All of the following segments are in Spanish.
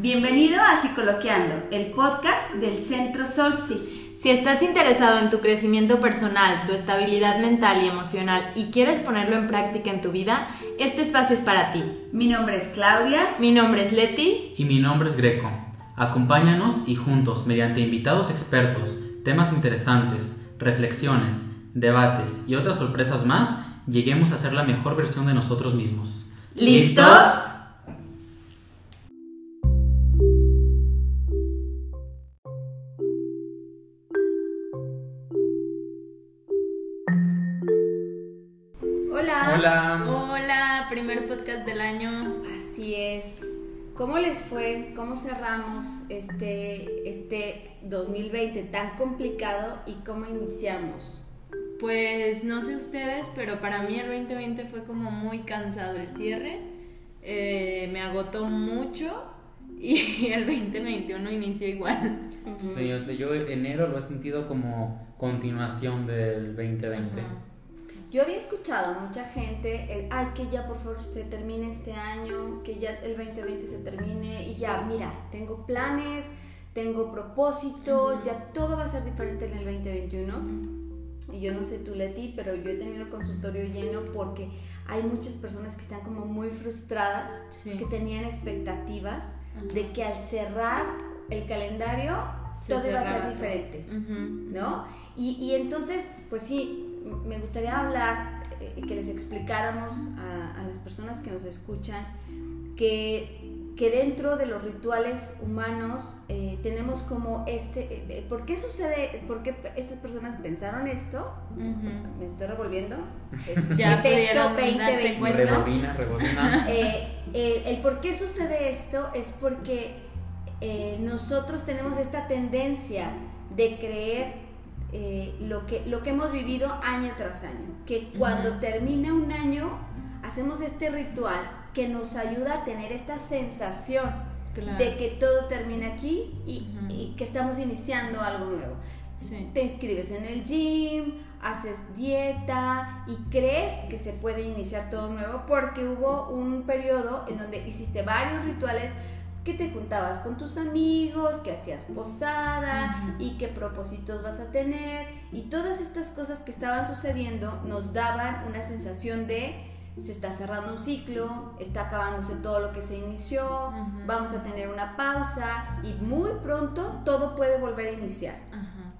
Bienvenido a Psicoloqueando, el podcast del Centro Solpsi. Si estás interesado en tu crecimiento personal, tu estabilidad mental y emocional y quieres ponerlo en práctica en tu vida, este espacio es para ti. Mi nombre es Claudia. Mi nombre es Leti. Y mi nombre es Greco. Acompáñanos y juntos, mediante invitados expertos, temas interesantes, reflexiones, debates y otras sorpresas más, lleguemos a ser la mejor versión de nosotros mismos. ¿Listos? ¿Cómo les fue? ¿Cómo cerramos este, este 2020 tan complicado y cómo iniciamos? Pues no sé ustedes, pero para mí el 2020 fue como muy cansado el cierre. Eh, me agotó mucho y el 2021 inició igual. Sí, o sea, yo enero lo he sentido como continuación del 2020. Ajá. Yo había escuchado a mucha gente, eh, ay, que ya por favor se termine este año, que ya el 2020 se termine y ya, mira, tengo planes, tengo propósito, Ujú. ya todo va a ser diferente en el 2021. Y yo no sé tú, Leti, pero yo he tenido el consultorio lleno porque hay muchas personas que están como muy frustradas, Sí. que tenían expectativas Ajá. de que al cerrar el calendario Se todo iba a ser diferente. ¿no? Y, y entonces, pues sí, me gustaría hablar, eh, que les explicáramos a, a las personas que nos escuchan que, que dentro de los rituales humanos eh, tenemos como este, eh, ¿por qué sucede, por qué estas personas pensaron esto? Me estoy revolviendo. Ya Efecto pudieron darse 2021. cuenta. Rebobina, rebobina. Eh, el, el por qué sucede esto es porque eh, nosotros tenemos esta tendencia de creer eh, lo, que, lo que hemos vivido año tras año. Que cuando termina un año, hacemos este ritual que nos ayuda a tener esta sensación Claro. de que todo termina aquí y, que estamos iniciando algo nuevo Sí. te inscribes en el gym, haces dieta y crees que se puede iniciar todo nuevo porque hubo un periodo en donde hiciste varios rituales que te juntabas con tus amigos, que hacías posada y qué propósitos vas a tener y todas estas cosas que estaban sucediendo nos daban una sensación de se está cerrando un ciclo, está acabándose todo lo que se inició, vamos a tener una pausa y muy pronto todo puede volver a iniciar.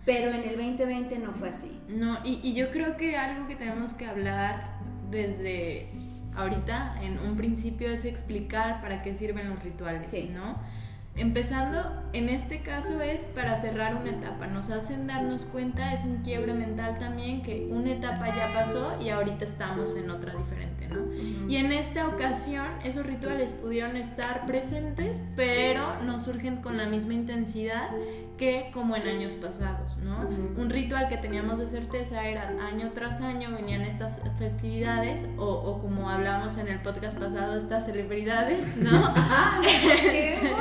Pero en el 2020 no fue así. No, y, y yo creo que algo que tenemos que hablar desde ahorita, en un principio, es explicar para qué sirven los rituales, Sí. ¿no? Empezando, en este caso es para cerrar una etapa, nos hacen darnos cuenta, es un quiebre mental también, que una etapa ya pasó y ahorita estamos en otra diferente, ¿no? Y en esta ocasión esos rituales pudieron estar presentes, pero no surgen con la misma intensidad que como en años pasados, ¿no? Un ritual que teníamos de certeza era año tras año venían estas festividades o, o como hablábamos en el podcast pasado, estas celebridades, ¿no? ¡Ah, Este,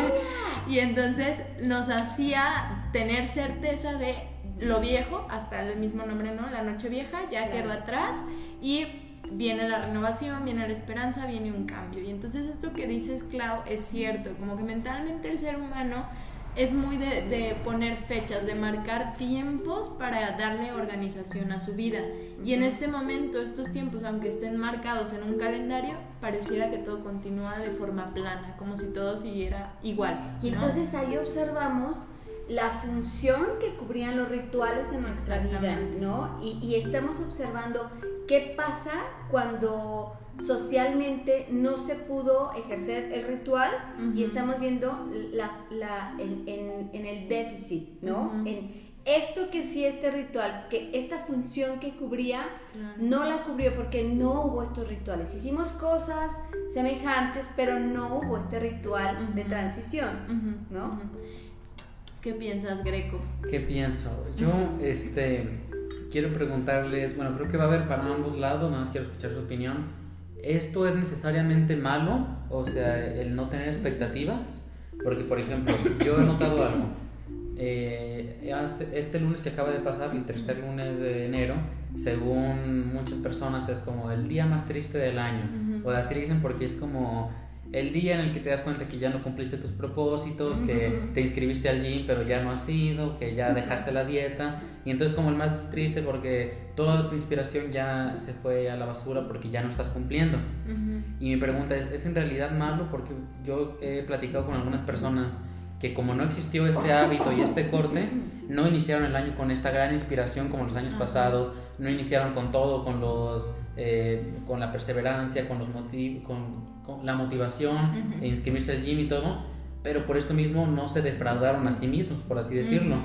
y entonces nos hacía tener certeza de lo viejo, hasta el mismo nombre, ¿no? La noche vieja ya Claro. quedó atrás y viene la renovación, viene la esperanza, viene un cambio. Y entonces esto que dices, Clau, es cierto, como que mentalmente el ser humano es muy de, de poner fechas, de marcar tiempos para darle organización a su vida. Y en este momento, estos tiempos, aunque estén marcados en un calendario, pareciera que todo continúa de forma plana, como si todo siguiera igual. Y entonces ahí observamos la función que cubrían los rituales en nuestra vida. ¿no? Y, y estamos observando qué pasa cuando socialmente no se pudo ejercer el ritual y estamos viendo la, la- en, en- en el déficit, ¿no? En esto que sí, este ritual, que esta función que cubría, Claro. no la cubrió porque no hubo estos rituales. Hicimos cosas semejantes, pero no hubo este ritual de transición, ¿no? ¿Qué piensas, Greco? ¿Qué pienso? Yo, este, quiero preguntarles, bueno, creo que va a haber para ambos lados, nada más quiero escuchar su opinión. ¿Esto es necesariamente malo? O sea, el no tener expectativas. Porque, por ejemplo, yo he notado algo. Eh, este lunes que acaba de pasar, el tercer lunes de enero, según muchas personas es como el día más triste del año. Ujú. O así dicen porque es como el día en el que te das cuenta que ya no cumpliste tus propósitos, que te inscribiste al gym pero ya no has ido, que ya dejaste la dieta, y entonces como el más triste porque toda tu inspiración ya se fue a la basura porque ya no estás cumpliendo. Y mi pregunta es, ¿es en realidad malo? Porque yo he platicado con algunas personas que como no existió este hábito y este corte, no iniciaron el año con esta gran inspiración como los años pasados, no iniciaron con todo, con, los, eh, con la perseverancia, con, los con, con la motivación, e inscribirse al gym y todo, pero por esto mismo no se defraudaron a sí mismos, por así decirlo.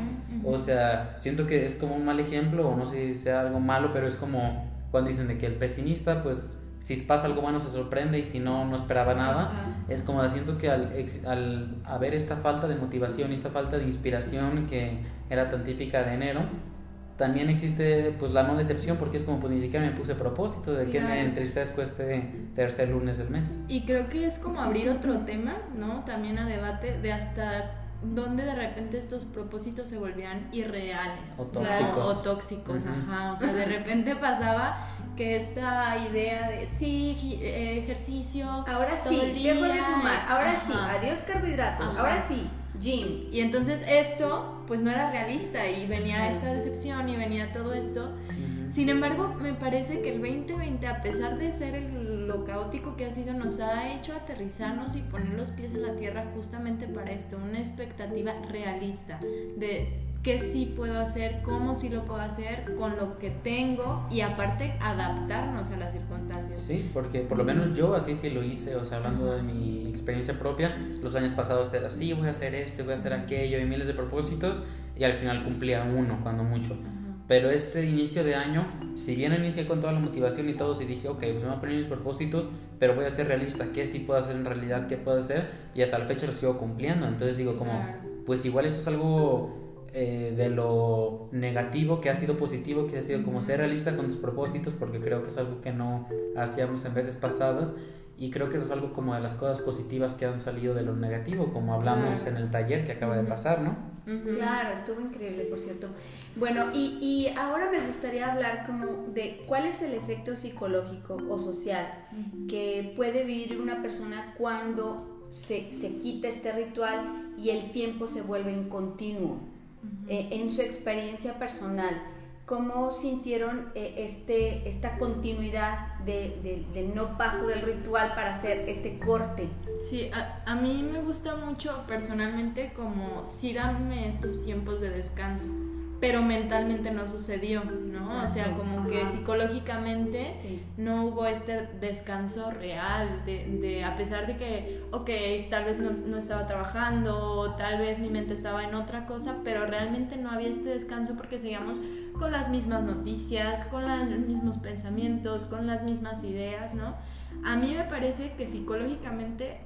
O sea, siento que es como un mal ejemplo, o no sé si sea algo malo, pero es como cuando dicen de que el pesimista, pues si pasa algo bueno se sorprende y si no, no esperaba nada. Es como siento que al, al haber esta falta de motivación y esta falta de inspiración que era tan típica de enero, también existe pues la no decepción porque es como pues ni siquiera me puse propósito de que me entristezco este tercer lunes del mes. Y creo que es como abrir otro tema, ¿no? También a debate de hasta dónde de repente estos propósitos se volvían irreales o tóxicos. O tóxicos, ajá. O sea, de repente pasaba que esta idea de sí, eh, ejercicio. Ahora sí, dejo de fumar. Ahora sí, adiós carbohidratos. Ahora sí, gym. Y entonces esto, pues no era realista y venía esta decepción y venía todo esto. Sin embargo, me parece que el 2020, a pesar de ser lo caótico que ha sido, nos ha hecho aterrizarnos y poner los pies en la tierra justamente para esto, una expectativa realista de qué sí puedo hacer, cómo sí lo puedo hacer, con lo que tengo y aparte adaptarnos a las circunstancias. Sí, porque por lo menos yo así sí lo hice, o sea, hablando de mi experiencia propia, los años pasados era así, voy a hacer esto, voy a hacer aquello y miles de propósitos y al final cumplía uno, cuando mucho. Pero este inicio de año, si bien inicié con toda la motivación y todo, sí dije, ok, pues me voy a poner mis propósitos, pero voy a ser realista, qué sí puedo hacer en realidad, qué puedo hacer, y hasta la fecha lo sigo cumpliendo. Entonces digo, como, pues igual esto es algo eh, de lo negativo que ha sido positivo, que ha sido como ser realista con tus propósitos, porque creo que es algo que no hacíamos en veces pasadas. Y creo que eso es algo como de las cosas positivas que han salido de lo negativo, como hablamos en el taller que acaba de pasar, ¿no? Claro, estuvo increíble, por cierto. Bueno, y, y, ahora me gustaría hablar como de cuál es el efecto psicológico o social que puede vivir una persona cuando se, se quita este ritual y el tiempo se vuelve en continuo. Eh, en su experiencia personal, cómo sintieron eh, este, esta continuidad de, del no paso del ritual para hacer este corte. Sí, a, a, mí me gusta mucho personalmente como síganme estos tiempos de descanso pero mentalmente no sucedió, ¿no? O sea, como que psicológicamente no hubo este descanso real, de, de, a pesar de que, ok, tal vez no, no, estaba trabajando, tal vez mi mente estaba en otra cosa, pero realmente no había este descanso porque seguíamos con las mismas noticias, con los mismos pensamientos, con las mismas ideas, ¿no? A mí me parece que psicológicamente,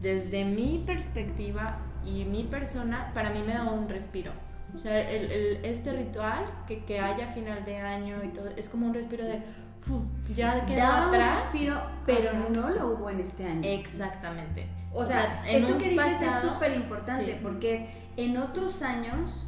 desde mi perspectiva y mi persona, para mí me da un respiro o sea, el, el, este ritual que, que haya final de año y todo, es como un respiro de, ya quedó da atrás. un respiro, pero no lo hubo en este año. Exactamente. O, sea, esto que dices es súper importante porque es, en otros años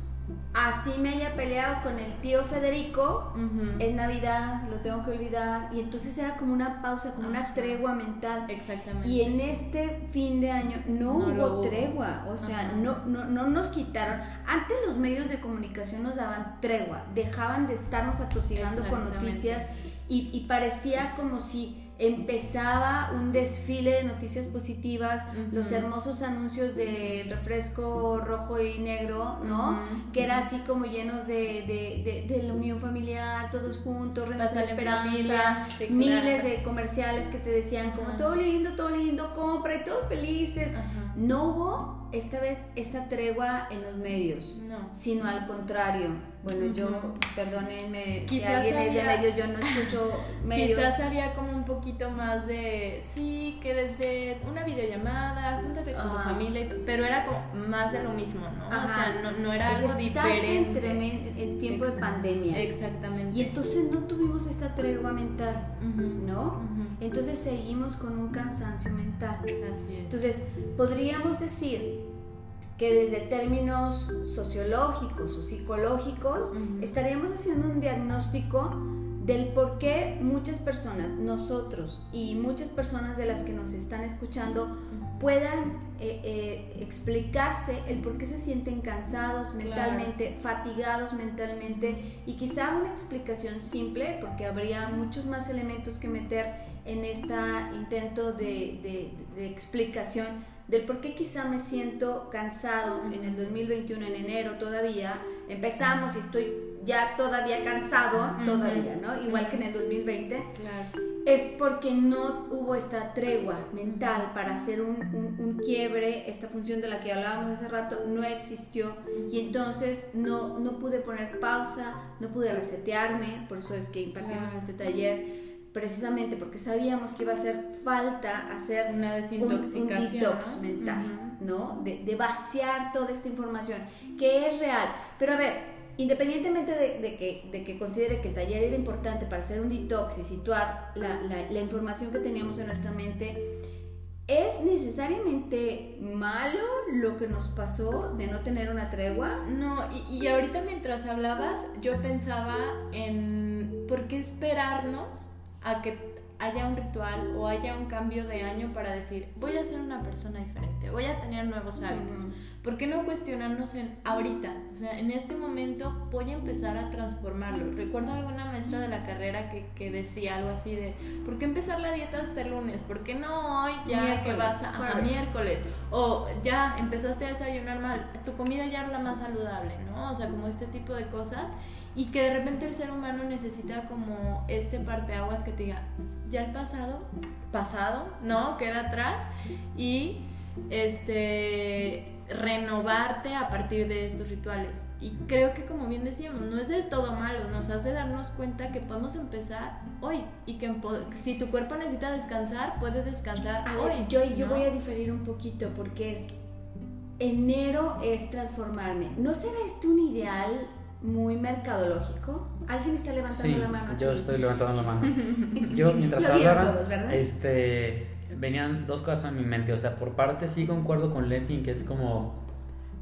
así me haya peleado con el tío Federico, es Navidad, lo tengo que olvidar, y entonces era como una pausa, como una tregua mental. Exactamente. Y en este fin de año no, hubo tregua, o sea, no, no, no nos quitaron. Antes los medios de comunicación nos daban tregua, dejaban de estarnos atosigando con noticias y, y parecía como si empezaba un desfile de noticias positivas, los hermosos anuncios de refresco rojo y negro, ¿no? Que era así como llenos de, de, la unión familiar, todos juntos, la esperanza, miles de comerciales que te decían como todo lindo, todo lindo, compra y todos felices. No hubo esta vez esta tregua en los medios, sino al contrario. Bueno, yo, perdónenme si alguien es de medios, yo no escucho medios. Quizás había como un poquito más de, sí, que desde una videollamada, júntate con tu familia, pero era como más de lo mismo, ¿no? O sea, no, no era algo diferente. En, en tiempo de pandemia. Exactamente. Y entonces no tuvimos esta tregua mental, ¿no? Entonces seguimos con un cansancio mental. Así es. Entonces, podríamos decir que desde términos sociológicos o psicológicos estaríamos haciendo un diagnóstico del por qué muchas personas, nosotros y muchas personas de las que nos están escuchando, puedan eh, eh, explicarse el por qué se sienten cansados mentalmente, fatigados mentalmente y quizá una explicación simple, porque habría muchos más elementos que meter en este intento de, de explicación del por qué quizá me siento cansado en el 2021, en enero todavía, empezamos y estoy ya todavía cansado, todavía, ¿no? Igual que en el 2020. Es porque no hubo esta tregua mental para hacer un, un, quiebre, esta función de la que hablábamos hace rato no existió. Y entonces no, no pude poner pausa, no pude resetearme, por eso es que impartimos este taller precisamente porque sabíamos que iba a hacer falta hacer un, un, detox mental, ¿no? De, de, vaciar toda esta información, que es real. Pero a ver, independientemente de, que, de que considere que el taller era importante para hacer un detox y situar la, la, información que teníamos en nuestra mente, ¿Es necesariamente malo lo que nos pasó de no tener una tregua? No, y, y, ahorita mientras hablabas, yo pensaba en por qué esperarnos a que haya un ritual o haya un cambio de año para decir, voy a ser una persona diferente, voy a tener nuevos hábitos. ¿Por qué no cuestionarnos en ahorita? O sea, en este momento voy a empezar a transformarlo. Recuerdo alguna maestra de la carrera que, que decía algo así de, ¿por qué empezar la dieta hasta el lunes? ¿Por qué no hoy ya que vas a, miércoles? O ya empezaste a desayunar mal, tu comida ya es la más saludable, ¿no? O sea, como este tipo de cosas y que de repente el ser humano necesita como este parteaguas que te diga, ya el pasado, pasado, ¿no? Queda atrás y este renovarte a partir de estos rituales. Y creo que como bien decíamos, no es del todo malo, nos hace darnos cuenta que podemos empezar hoy y que si tu cuerpo necesita descansar, puede descansar hoy. yo yo voy a diferir un poquito porque es enero es transformarme. ¿No será este un ideal muy mercadológico. ¿Alguien está levantando la mano? Yo estoy levantando la mano. Yo mientras hablaba, este, venían dos cosas en mi mente. O sea, por parte sí concuerdo con Letin, que es como,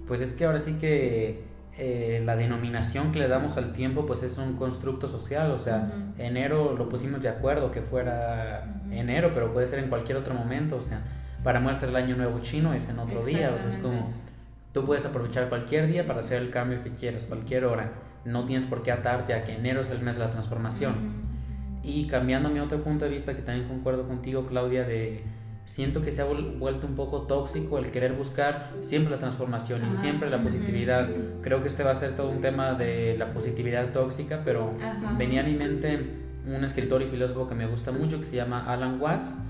pues es que ahora sí que eh, la denominación que le damos al tiempo, pues es un constructo social. O sea, enero lo pusimos de acuerdo que fuera enero, pero puede ser en cualquier otro momento. O sea, para muestra el año nuevo chino es en otro día. O sea, es como Tú puedes aprovechar cualquier día para hacer el cambio que quieras, cualquier hora. No tienes por qué atarte a que enero es el mes de la transformación. Y cambiando mi otro punto de vista, que también concuerdo contigo, Claudia, de siento que se ha vuelto un poco tóxico el querer buscar siempre la transformación y siempre la positividad. Creo que este va a ser todo un tema de la positividad tóxica, pero venía a mi mente un escritor y filósofo que me gusta mucho que se llama Alan Watts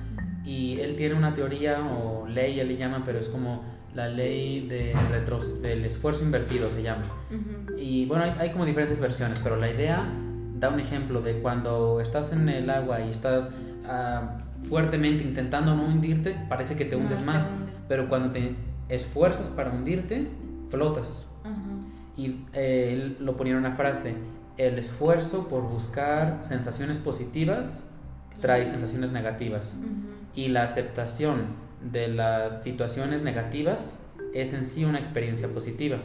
y él tiene una teoría o ley, él le llama, pero es como la ley de del esfuerzo invertido se llama. Y bueno, hay, como diferentes versiones, pero la idea da un ejemplo de cuando estás en el agua y estás ah, fuertemente intentando no hundirte, parece que te hundes más, pero cuando te esfuerzas para hundirte, flotas. Y eh, él lo ponía en una frase, el esfuerzo por buscar sensaciones positivas trae sensaciones negativas. Y la aceptación de las situaciones negativas es en sí una experiencia positiva.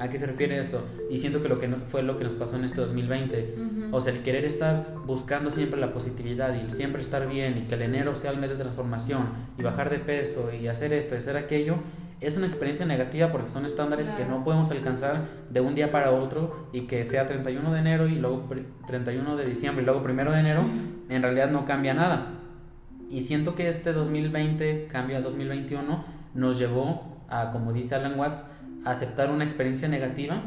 ¿A qué se refiere eso? Y siento que lo que fue lo que nos pasó en este 2020. O sea, el querer estar buscando siempre la positividad y siempre estar bien y que el enero sea el mes de transformación y bajar de peso y hacer esto y hacer aquello, es una experiencia negativa porque son estándares que no podemos alcanzar de un día para otro y que sea 31 de enero y luego 31 de diciembre y luego 1 de enero, en realidad no cambia nada. Y siento que este 2020, cambio a 2021, nos llevó a, como dice Alan Watts, aceptar una experiencia negativa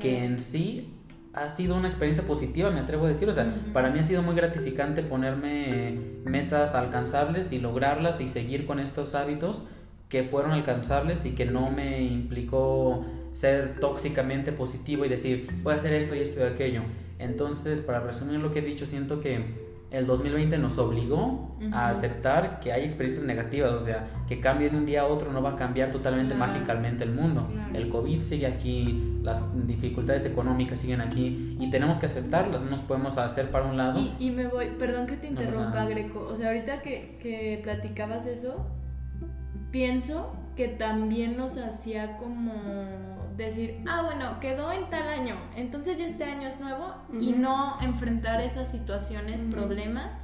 que en sí ha sido una experiencia positiva, me atrevo a decir. O sea, para mí ha sido muy gratificante ponerme metas alcanzables y lograrlas y seguir con estos hábitos que fueron alcanzables y que no me implicó ser tóxicamente positivo y decir, voy a hacer esto y esto y aquello. Entonces, para resumir lo que he dicho, siento que el 2020 nos obligó a aceptar que hay experiencias negativas, o sea, que cambie de un día a otro no va a cambiar totalmente mágicamente el mundo. El COVID sigue aquí, las dificultades económicas siguen aquí y tenemos que aceptarlas, no nos podemos hacer para un lado. Y, me voy, perdón que te interrumpa, Greco, o sea, ahorita que, que platicabas eso, pienso que también nos hacía como decir, ah, bueno, quedó en tal año, entonces ya este año es nuevo y no enfrentar esas situaciones, problema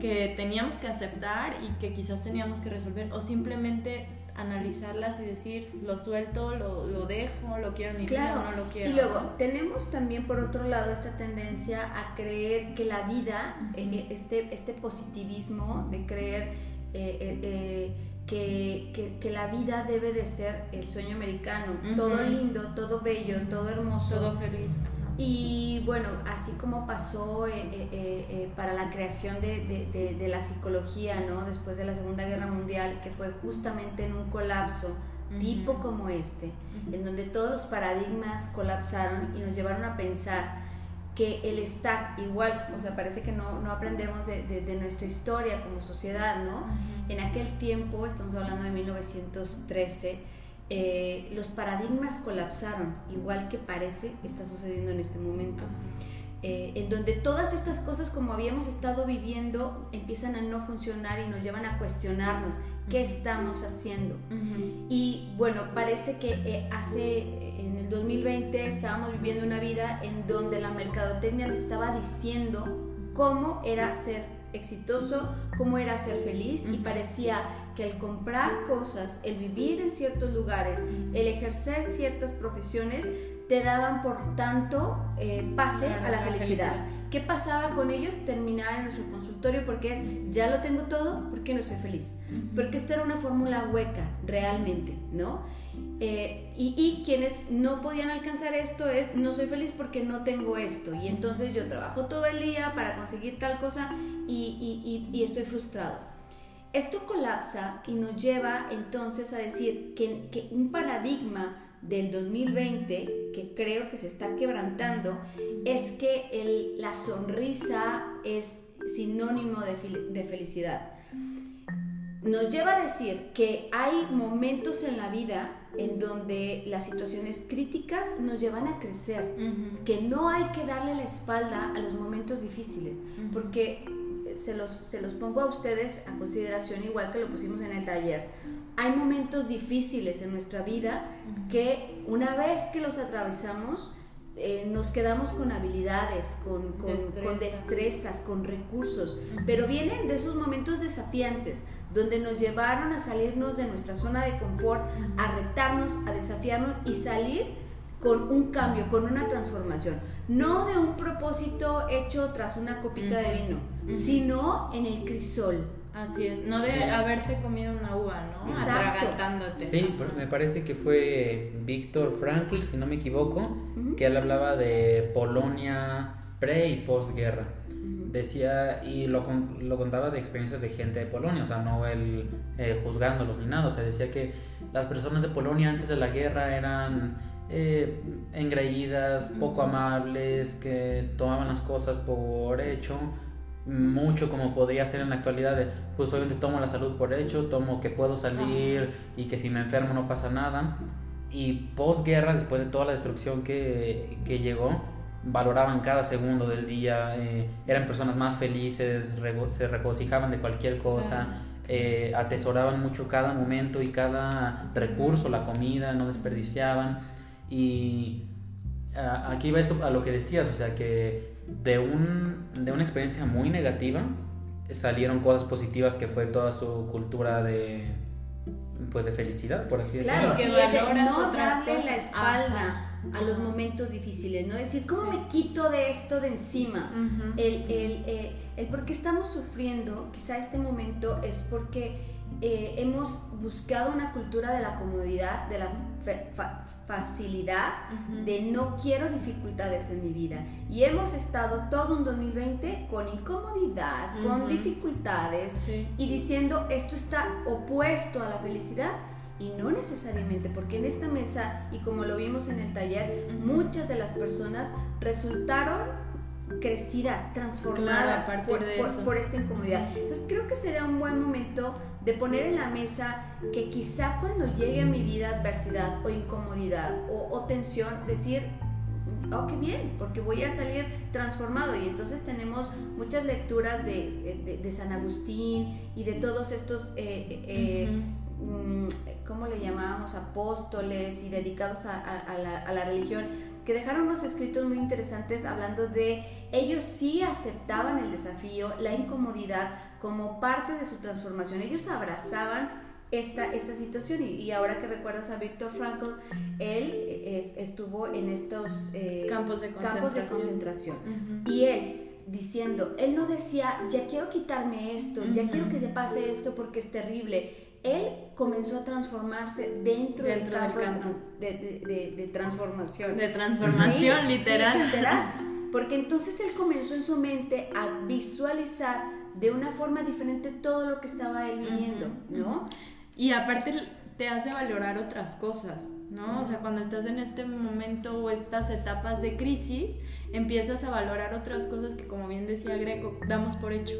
que teníamos que aceptar y que quizás teníamos que resolver o simplemente analizarlas y decir, lo suelto, lo, lo dejo, lo quiero ni claro. no lo quiero. Y luego, tenemos también por otro lado esta tendencia a creer que la vida, eh, eh, este, este positivismo de creer eh, que, que, la vida debe de ser el sueño americano, todo lindo, todo bello, todo hermoso. Todo feliz. Y bueno, así como pasó eh, eh, eh, para la creación de, de, de, la psicología, ¿no? Después de la Segunda Guerra Mundial, que fue justamente en un colapso tipo como este, en donde todos los paradigmas colapsaron y nos llevaron a pensar que el estar igual, o sea, parece que no, no aprendemos de, nuestra historia como sociedad, ¿no? En aquel tiempo, estamos hablando de 1913, eh, los paradigmas colapsaron, igual que parece está sucediendo en este momento. Eh, en donde todas estas cosas como habíamos estado viviendo empiezan a no funcionar y nos llevan a cuestionarnos qué estamos haciendo. Y bueno, parece que eh, hace, en el 2020 estábamos viviendo una vida en donde la mercadotecnia nos estaba diciendo cómo era ser exitoso, cómo era ser feliz y parecía que el comprar cosas, el vivir en ciertos lugares, el ejercer ciertas profesiones, te daban por tanto eh, pase a la, felicidad. ¿Qué pasaba con ellos? Terminar en nuestro consultorio porque es, ya lo tengo todo, ¿por qué no soy feliz? Porque esta era una fórmula hueca, realmente, ¿no? Eh, y, quienes no podían alcanzar esto es, no soy feliz porque no tengo esto. Y entonces yo trabajo todo el día para conseguir tal cosa y, estoy frustrado. Esto colapsa y nos lleva entonces a decir que, un paradigma del 2020 que creo que se está quebrantando es que la sonrisa es sinónimo de, de felicidad. Nos lleva a decir que hay momentos en la vida en donde las situaciones críticas nos llevan a crecer, que no hay que darle la espalda a los momentos difíciles, porque se los, se los pongo a ustedes a consideración igual que lo pusimos en el taller. Hay momentos difíciles en nuestra vida que una vez que los atravesamos, eh, nos quedamos con habilidades, con, con, destrezas, con recursos, pero vienen de esos momentos desafiantes, donde nos llevaron a salirnos de nuestra zona de confort, a retarnos, a desafiarnos y salir con un cambio, con una transformación. No de un propósito hecho tras una copita de vino, sino en el crisol. Así es, no de haberte comido una uva, ¿no? Exacto. Sí, me parece que fue Víctor Frankl, si no me equivoco, que él hablaba de Polonia pre y postguerra. Decía, y lo, lo, contaba de experiencias de gente de Polonia, o sea, no él eh, juzgándolos ni nada, o sea, decía que las personas de Polonia antes de la guerra eran eh, engreídas, poco amables, que tomaban las cosas por hecho, mucho como podría ser en la actualidad de, pues obviamente tomo la salud por hecho, tomo que puedo salir y que si me enfermo no pasa nada. Y posguerra, después de toda la destrucción que, que llegó, valoraban cada segundo del día, eh, eran personas más felices, se regocijaban de cualquier cosa, eh, atesoraban mucho cada momento y cada recurso, la comida, no desperdiciaban. Y aquí va esto a lo que decías, o sea que de, un, de una experiencia muy negativa salieron cosas positivas que fue toda su cultura de pues de felicidad, por así decirlo. Claro, que y no darle la espalda a los momentos difíciles, no decir, ¿cómo me quito de esto de encima? el, el, eh, el por qué estamos sufriendo, quizá este momento es porque eh, hemos buscado una cultura de la comodidad, de la facilidad, de no quiero dificultades en mi vida. Y hemos estado todo un 2020 con incomodidad, con dificultades y diciendo esto está opuesto a la felicidad. Y no necesariamente, porque en esta mesa, y como lo vimos en el taller, muchas de las personas resultaron crecidas, transformadas por, por, esta incomodidad. Entonces creo que sería un buen momento de poner en la mesa que quizá cuando llegue a mi vida adversidad o incomodidad o, tensión, decir, oh, qué bien, porque voy a salir transformado. Y entonces tenemos muchas lecturas de, de, San Agustín y de todos estos... Eh, eh, mm, ¿cómo le llamábamos? Apóstoles y dedicados a, la, a la religión, que dejaron unos escritos muy interesantes hablando de ellos sí aceptaban el desafío, la incomodidad como parte de su transformación. Ellos abrazaban esta, esta situación y, ahora que recuerdas a Víctor Frankl, él eh, estuvo en estos eh, campos de concentración, y él diciendo, él no decía, ya quiero quitarme esto, ya quiero que se pase esto porque es terrible. Él comenzó a transformarse dentro, del campo, De, transformación. De transformación, literal. literal. Porque entonces él comenzó en su mente a visualizar de una forma diferente todo lo que estaba él viviendo, ¿no? Y aparte te hace valorar otras cosas, ¿no? O sea, cuando estás en este momento o estas etapas de crisis, empiezas a valorar otras cosas que, como bien decía Greco, damos por hecho.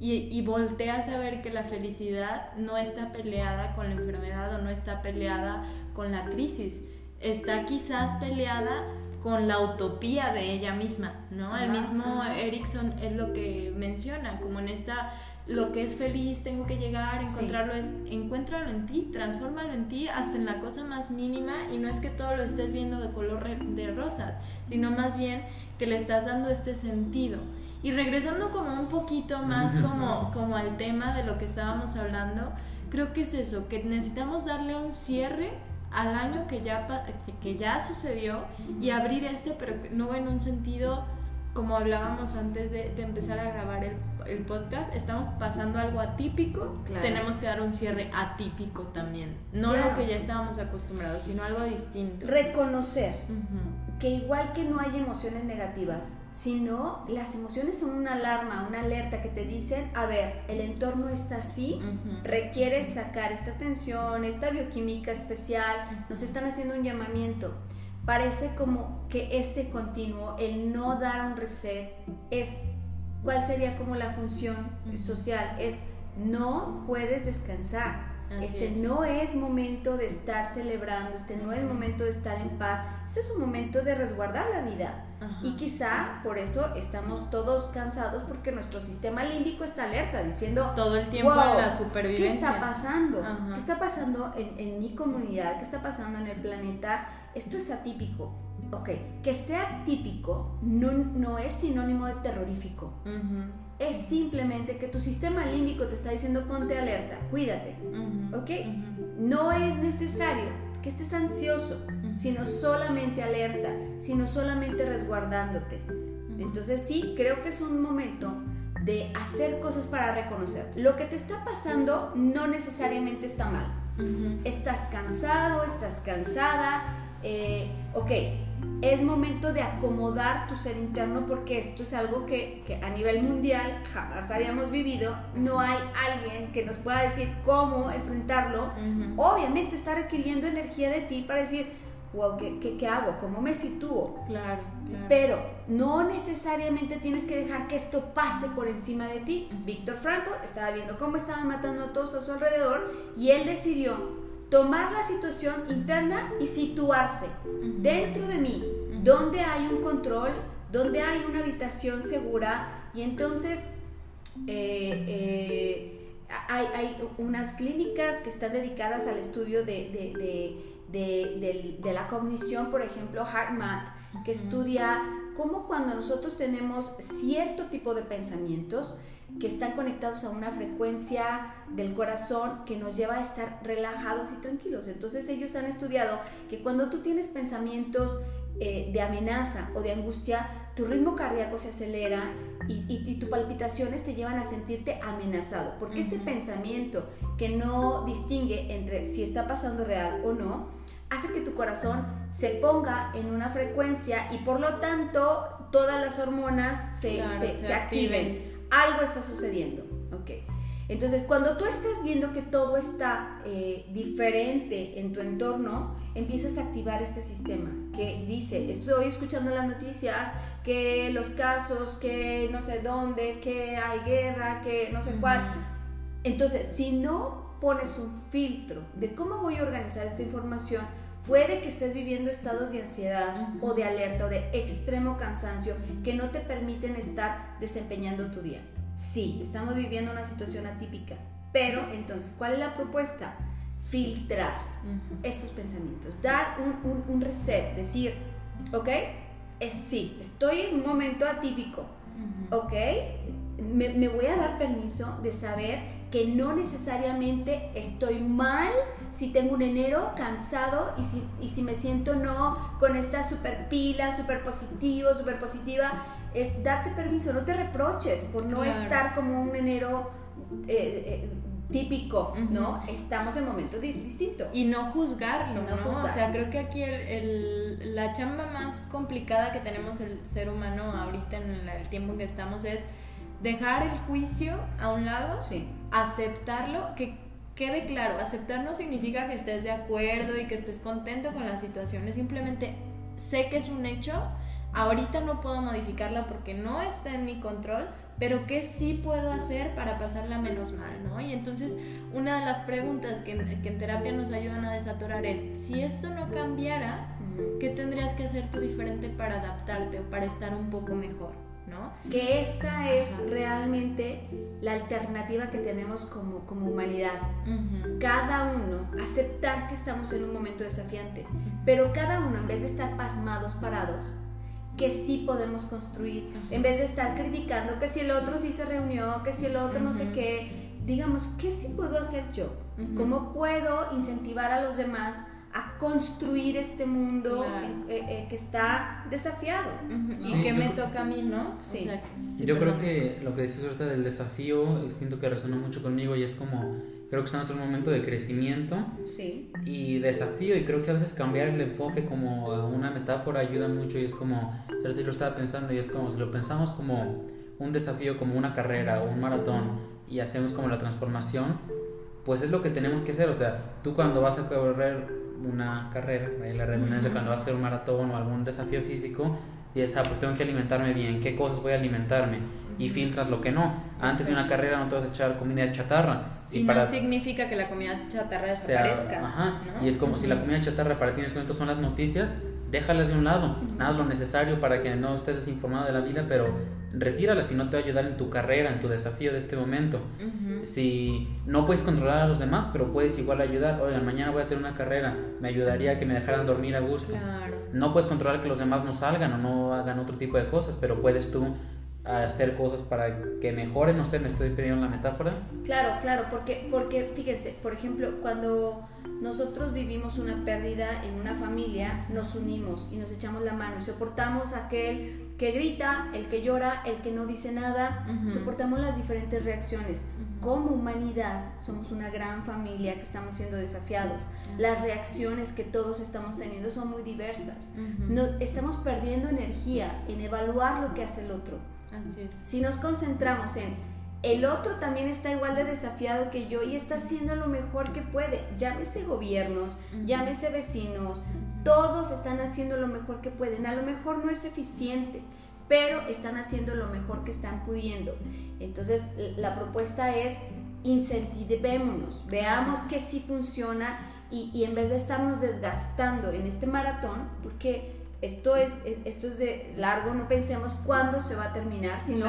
Y, y, volteas a ver que la felicidad no está peleada con la enfermedad o no está peleada con la crisis, está quizás peleada con la utopía de ella misma, ¿no? El mismo Erickson es lo que menciona, como en esta lo que es feliz, tengo que llegar, encontrarlo, es encuéntralo en ti, transfórmalo en ti hasta en la cosa más mínima y no es que todo lo estés viendo de color de rosas, sino más bien que le estás dando este sentido. Y regresando como un poquito más como, como al tema de lo que estábamos hablando, creo que es eso, que necesitamos darle un cierre al año que ya, que ya sucedió y abrir este, pero no en un sentido como hablábamos antes de, empezar a grabar el, el, podcast, estamos pasando algo atípico, tenemos que dar un cierre atípico también. No lo que ya estábamos acostumbrados, sino algo distinto. Reconocer que igual que no hay emociones negativas, sino las emociones son una alarma, una alerta que te dicen, a ver, el entorno está así, requiere sacar esta tensión, esta bioquímica especial, nos están haciendo un llamamiento parece como que este continuo, el no dar un reset, es, ¿cuál sería como la función social? Es, no puedes descansar. Este no es momento de estar celebrando, este no es momento de estar en paz, este es un momento de resguardar la vida. Y quizá por eso estamos todos cansados porque nuestro sistema límbico está alerta diciendo todo el tiempo la supervivencia. ¿Qué está pasando? ¿Qué está pasando en, en mi comunidad? ¿Qué está pasando en el planeta? esto es atípico. Ok, que sea típico no, no es sinónimo de terrorífico. Es simplemente que tu sistema límbico te está diciendo ponte alerta, cuídate. Ok, no es necesario que estés ansioso, sino solamente alerta, sino solamente resguardándote. Entonces sí, creo que es un momento de hacer cosas para reconocer. Lo que te está pasando no necesariamente está mal. Estás cansado, estás cansada, eh, ok, es momento de acomodar tu ser interno porque esto es algo que, a nivel mundial jamás habíamos vivido. No hay alguien que nos pueda decir cómo enfrentarlo. Obviamente está requiriendo energía de ti para decir, wow, ¿qué, qué, hago? ¿Cómo me sitúo? Claro, claro. Pero no necesariamente tienes que dejar que esto pase por encima de ti. Víctor Frankl estaba viendo cómo estaban matando a todos a su alrededor y él decidió tomar la situación interna y situarse dentro de mí, donde hay un control, donde hay una habitación segura y entonces eh, eh, hay, unas clínicas que están dedicadas al estudio de, de la cognición, por ejemplo, HeartMath, que estudia cómo cuando nosotros tenemos cierto tipo de pensamientos, que están conectados a una frecuencia del corazón que nos lleva a estar relajados y tranquilos. Entonces ellos han estudiado que cuando tú tienes pensamientos eh, de amenaza o de angustia, tu ritmo cardíaco se acelera y, y, tus palpitaciones te llevan a sentirte amenazado, porque este pensamiento que no distingue entre si está pasando real o no, hace que tu corazón se ponga en una frecuencia y por lo tanto todas las hormonas se, se activen algo está sucediendo. ¿ok? Entonces, cuando tú estás viendo que todo está eh, diferente en tu entorno, empiezas a activar este sistema que dice, estoy escuchando las noticias, que los casos, que no sé dónde, que hay guerra, que no sé cuál. Entonces, si no pones un filtro de cómo voy a organizar esta información, puede que estés viviendo estados de ansiedad o de alerta o de extremo cansancio que no te permiten estar desempeñando tu día. Sí, estamos viviendo una situación atípica, pero entonces, ¿cuál es la propuesta? filtrar estos pensamientos, dar un, reset, decir, ok, es, sí, estoy en un momento atípico, ok, me, me voy a dar permiso de saber que no necesariamente estoy mal si tengo un enero cansado y si, y si me siento no con esta super pila, super positivo, super positiva, es date permiso, no te reproches por no estar como un enero eh, eh, típico, ¿no? Estamos en momentos distintos. Y no juzgarlo, ¿no? O sea, creo que aquí el, la chamba más complicada que tenemos el ser humano ahorita en el tiempo en que estamos es dejar el juicio a un lado, aceptarlo, que quede claro, aceptar no significa que estés de acuerdo y que estés contento con la situación, es simplemente sé que es un hecho, ahorita no puedo modificarla porque no está en mi control, pero ¿qué sí puedo hacer para pasarla menos mal? ¿no? Y entonces una de las preguntas que, que en terapia nos ayudan a desatorar es, si esto no cambiara, ¿qué tendrías que hacer tú diferente para adaptarte o para estar un poco mejor? Que esta es realmente la alternativa que tenemos como, como humanidad. Cada uno, aceptar que estamos en un momento desafiante, pero cada uno, en vez de estar pasmados, parados, que sí podemos construir, en vez de estar criticando que si el otro sí se reunió, que si el otro no sé qué, digamos, ¿qué sí puedo hacer yo? ¿Cómo puedo incentivar a los demás? A construir este mundo eh, eh, que está desafiado. y que me toca a mí, ¿no? Sí. yo creo que lo que dices ahorita del desafío, siento que resonó mucho conmigo y es como, creo que estamos en un momento de crecimiento sí. y desafío y creo que a veces cambiar el enfoque como a una metáfora ayuda mucho y es como, yo lo estaba pensando y es como, si lo pensamos como un desafío, como una carrera o un maratón y hacemos como la transformación, pues es lo que tenemos que hacer, o sea, tú cuando vas a correr una carrera, la redundancia, cuando vas a hacer un maratón o algún desafío físico, y es, ah, pues tengo que alimentarme bien, ¿qué cosas voy a alimentarme? Y filtras lo que no. Antes de una carrera no te vas a echar comida chatarra. y no significa que la comida chatarra desaparezca. ajá, Y es como si la comida chatarra para ti en este momento son las noticias, déjalas de un lado, nada lo necesario para que no estés desinformado de la vida, pero retíralas si no te va a ayudar en tu carrera, en tu desafío de este momento. Si no puedes controlar a los demás, pero puedes igual ayudar, oigan, mañana voy a tener una carrera, me ayudaría a que me dejaran dormir a gusto. No puedes controlar que los demás no salgan o no hagan otro tipo de cosas, pero puedes tú hacer cosas para que mejoren, no sé, me estoy pidiendo la metáfora. Claro, claro, porque, porque fíjense, por ejemplo, cuando nosotros vivimos una pérdida en una familia, nos unimos y nos echamos la mano y soportamos aquel que grita, el que llora, el que no dice nada, soportamos las diferentes reacciones. Como humanidad somos una gran familia que estamos siendo desafiados. Las reacciones que todos estamos teniendo son muy diversas. no, estamos perdiendo energía en evaluar lo que hace el otro. Si nos concentramos en el otro también está igual de desafiado que yo y está haciendo lo mejor que puede. Llámese gobiernos, llámese vecinos, todos están haciendo lo mejor que pueden. A lo mejor no es eficiente, pero están haciendo lo mejor que están pudiendo. Entonces, la propuesta es incentivémonos, veamos que sí funciona y, y en vez de estarnos desgastando en este maratón, porque esto es, esto es de largo, no pensemos cuándo se va a terminar, sino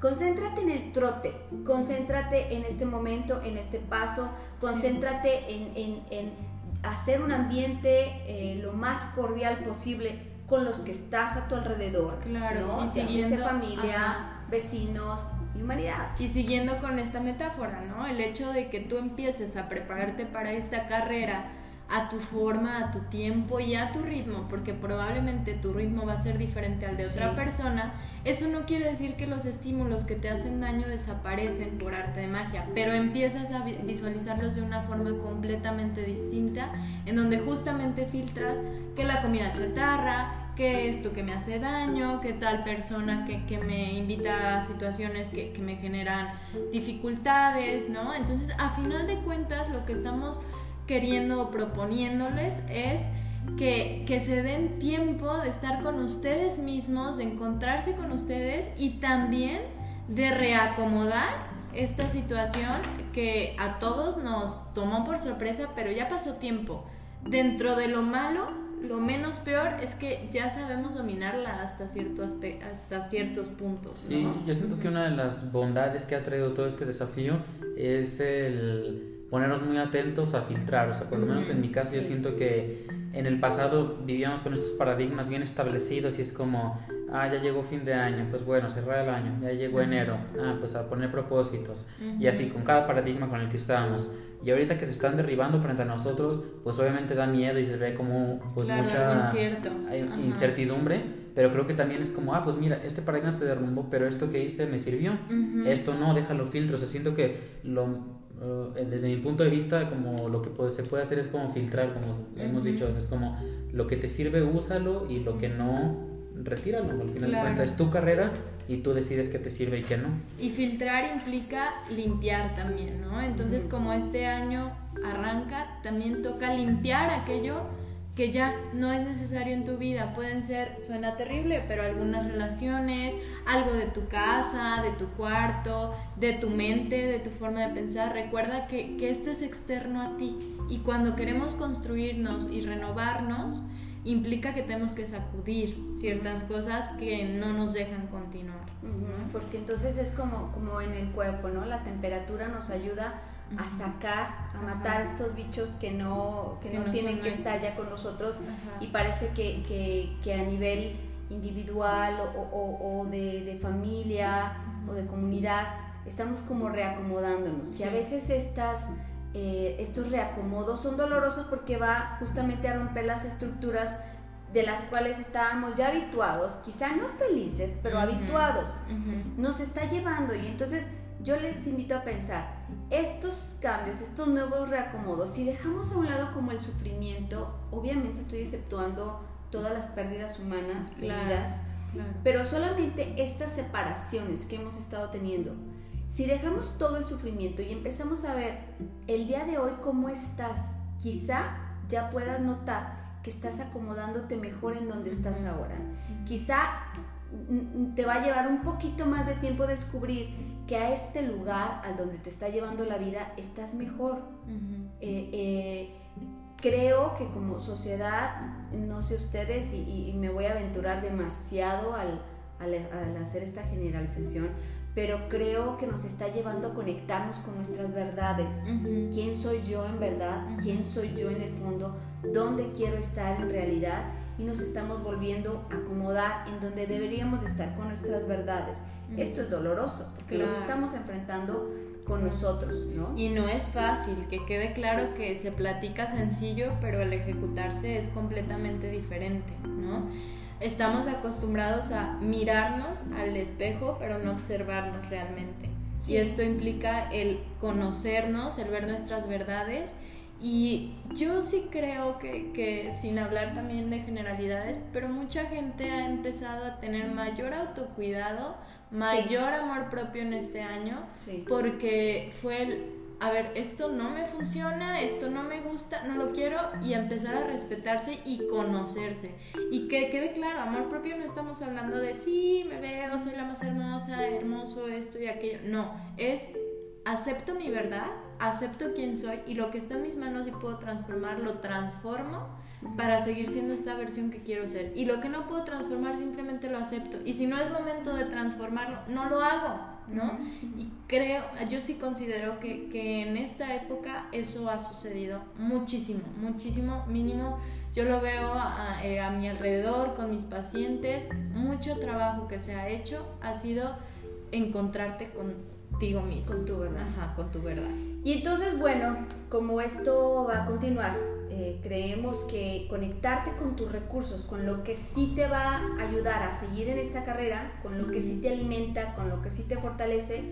concéntrate en el trote, concéntrate en este momento, en este paso, concéntrate en, hacer un ambiente eh, lo más cordial posible con los que estás a tu alrededor, claro, y siguiendo, familia, vecinos y humanidad. Y siguiendo con esta metáfora, ¿no? El hecho de que tú empieces a prepararte para esta carrera, a tu forma, a tu tiempo y a tu ritmo, porque probablemente tu ritmo va a ser diferente al de otra persona, eso no quiere decir que los estímulos que te hacen daño desaparecen por arte de magia, pero empiezas a visualizarlos de una forma completamente distinta, en donde justamente filtras que la comida chatarra, que esto que me hace daño, que tal persona que, que me invita a situaciones que, que me generan dificultades, ¿no? Entonces, a final de cuentas, lo que estamos queriendo proponiéndoles es que, que, se den tiempo de estar con ustedes mismos, de encontrarse con ustedes y también de reacomodar esta situación que a todos nos tomó por sorpresa, pero ya pasó tiempo. Dentro de lo malo, lo menos peor es que ya sabemos dominarla hasta, ciertos hasta ciertos puntos. Sí, yo siento que una de las bondades que ha traído todo este desafío es el ponernos muy atentos a filtrar. O sea, por lo menos en mi caso yo siento que en el pasado vivíamos con estos paradigmas bien establecidos y es como, ah, ya llegó fin de año, pues bueno, cerrar el año, ya llegó enero, ah, pues a poner propósitos. Y así, con cada paradigma con el que estábamos. Y ahorita que se están derribando frente a nosotros, pues obviamente da miedo y se ve como pues mucha incertidumbre, pero creo que también es como, ah, pues mira, este paradigma se derrumbó, pero esto que hice me sirvió, esto no, déjalo filtro, o sea, siento que lo, uh, desde mi punto de vista, como lo que puede, se puede hacer es como filtrar, como hemos dicho, es como lo que te sirve, úsalo y lo que no, retíralo, al final de cuentas. Es tu carrera y tú decides qué te sirve y qué no. Y filtrar implica limpiar también, ¿no? Entonces como este año arranca, también toca limpiar aquello que ya no es necesario en tu vida. Pueden ser, suena terrible, pero algunas relaciones, algo de tu casa, de tu cuarto, de tu mente, de tu forma de pensar. Recuerda que, que esto es externo a ti. Y cuando queremos construirnos y renovarnos, implica que tenemos que sacudir ciertas cosas que no nos dejan continuar. Porque entonces es como, como en el cuerpo, ¿no? La temperatura nos ayuda a sacar, a matar estos bichos que no, que, no, tienen que estar ya con nosotros. Y parece que, que, a nivel individual o, o, de, de, familia o de comunidad estamos como reacomodándonos. Y a veces estas eh, estos reacomodos son dolorosos porque va justamente a romper las estructuras de las cuales estábamos ya habituados, quizá no felices, pero habituados. Nos está llevando y entonces yo les invito a pensar, estos cambios, estos nuevos reacomodos, si dejamos a un lado como el sufrimiento, obviamente estoy exceptuando todas las pérdidas humanas, vidas, pero solamente estas separaciones que hemos estado teniendo, si dejamos todo el sufrimiento y empezamos a ver el día de hoy cómo estás, quizá ya puedas notar que estás acomodándote mejor en donde estás ahora. Quizá te va a llevar un poquito más de tiempo descubrir que a este lugar, al donde te está llevando la vida, estás mejor. Eh, eh, creo que como sociedad, no sé ustedes, y, me voy a aventurar demasiado al, al hacer esta generalización, pero creo que nos está llevando a conectarnos con nuestras verdades. ¿Quién soy yo en verdad? ¿Quién soy yo en el fondo? ¿Dónde quiero estar en realidad? Y nos estamos volviendo a acomodar en donde deberíamos estar con nuestras verdades. Esto es doloroso porque los estamos enfrentando con nosotros, ¿no? Y no es fácil, que quede claro que se platica sencillo, pero el ejecutarse es completamente diferente, ¿no? estamos acostumbrados a mirarnos al espejo, pero no observarnos realmente. Y esto implica el conocernos, el ver nuestras verdades. Y yo sí creo que, que, sin hablar también de generalidades, pero mucha gente ha empezado a tener mayor autocuidado, mayor amor propio en este año, porque fue el a ver, esto no me funciona, esto no me gusta, no lo quiero y empezar a respetarse y conocerse. Y que quede claro, amor propio no estamos hablando de sí, me veo, soy la más hermosa, hermoso, esto y aquello. No, es acepto mi verdad, acepto quién soy y lo que está en mis manos y puedo transformar, lo transformo para seguir siendo esta versión que quiero ser. Y lo que no puedo transformar simplemente lo acepto. Y si no es momento de transformarlo, no lo hago ¿no? Y creo, yo sí considero que, que, en esta época eso ha sucedido muchísimo, muchísimo, mínimo. Yo lo veo a, eh, a, mi alrededor con mis pacientes, mucho trabajo que se ha hecho ha sido encontrarte contigo mismo. Con tu verdad. Ajá, con tu verdad. Y entonces, bueno, como esto va a continuar, eh, creemos que conectarte con tus recursos, con lo que sí te va a ayudar a seguir en esta carrera, con lo que sí te alimenta, con lo que sí te fortalece,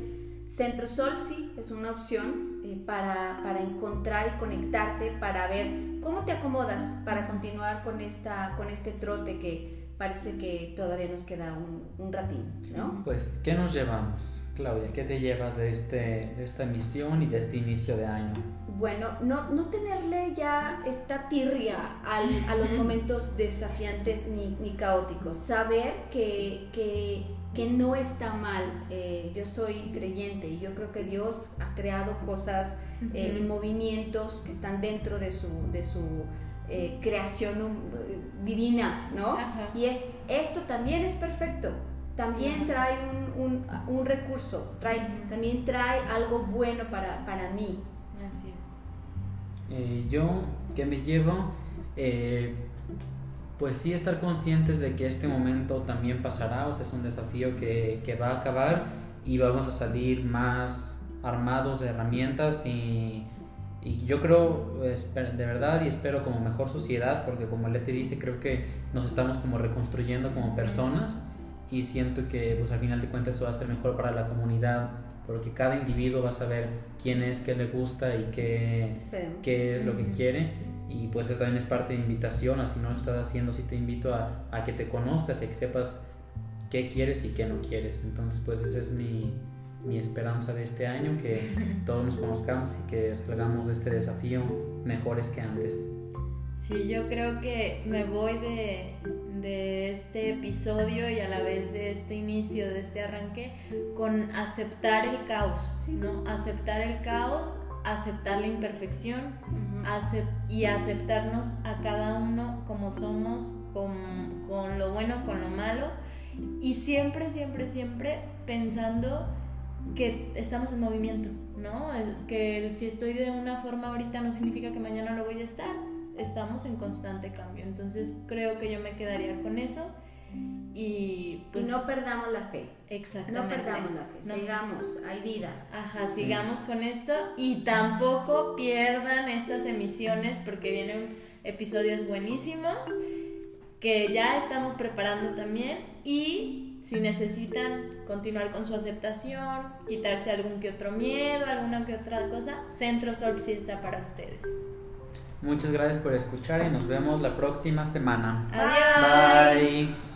Centro Sol sí es una opción eh, para, para, encontrar y conectarte, para ver cómo te acomodas para continuar con, esta, con este trote que parece que todavía nos queda un, un ratín, ¿no? Pues, ¿qué nos llevamos, Claudia? ¿Qué te llevas de, este, de esta misión y de este inicio de año? bueno, no, no tenerle ya esta tirria al, a los momentos desafiantes ni, ni caóticos, saber que, que, que, no está mal. Eh, yo soy creyente y yo creo que Dios ha creado cosas eh, y movimientos que están dentro de su, de su eh, creación divina, ¿no? Y es, esto también es perfecto. También trae un, un, un recurso, trae, también trae algo bueno para, para mí. Así es. Eh, yo, ¿qué me llevo? Eh, pues sí, estar conscientes de que este momento también pasará, o sea, es un desafío que, que va a acabar y vamos a salir más armados de herramientas y, y yo creo de verdad y espero como mejor sociedad porque como Leti dice creo que nos estamos como reconstruyendo como personas y siento que pues al final de cuentas eso va a ser mejor para la comunidad porque cada individuo va a saber quién es, qué le gusta y qué, qué es lo que quiere y pues eso también es parte de invitación, así no lo estás haciendo, sí te invito a, a que te conozcas y que sepas qué quieres y qué no quieres. Entonces pues esa es mi, mi esperanza de este año, que todos nos conozcamos y que salgamos de este desafío mejores que antes. Sí, yo creo que me voy de, de este episodio y a la vez de este inicio, de este arranque, con aceptar el caos, ¿no? Aceptar el caos, aceptar la imperfección y aceptarnos a cada uno como somos, con, con lo bueno, con lo malo, y siempre, siempre, siempre pensando que estamos en movimiento, ¿no? Que si estoy de una forma ahorita no significa que mañana lo voy a estar. Estamos en constante cambio. Entonces creo que yo me quedaría con eso. Y, pues, no perdamos la fe. Exactamente. No perdamos la fe. Sigamos, hay vida. Ajá, sigamos con esto. Y tampoco pierdan estas emisiones porque vienen episodios buenísimos que ya estamos preparando también. Y si necesitan continuar con su aceptación, quitarse algún que otro miedo, alguna que otra cosa, Centro Sol está para ustedes. Muchas gracias por escuchar y nos vemos la próxima semana. Adiós. Bye.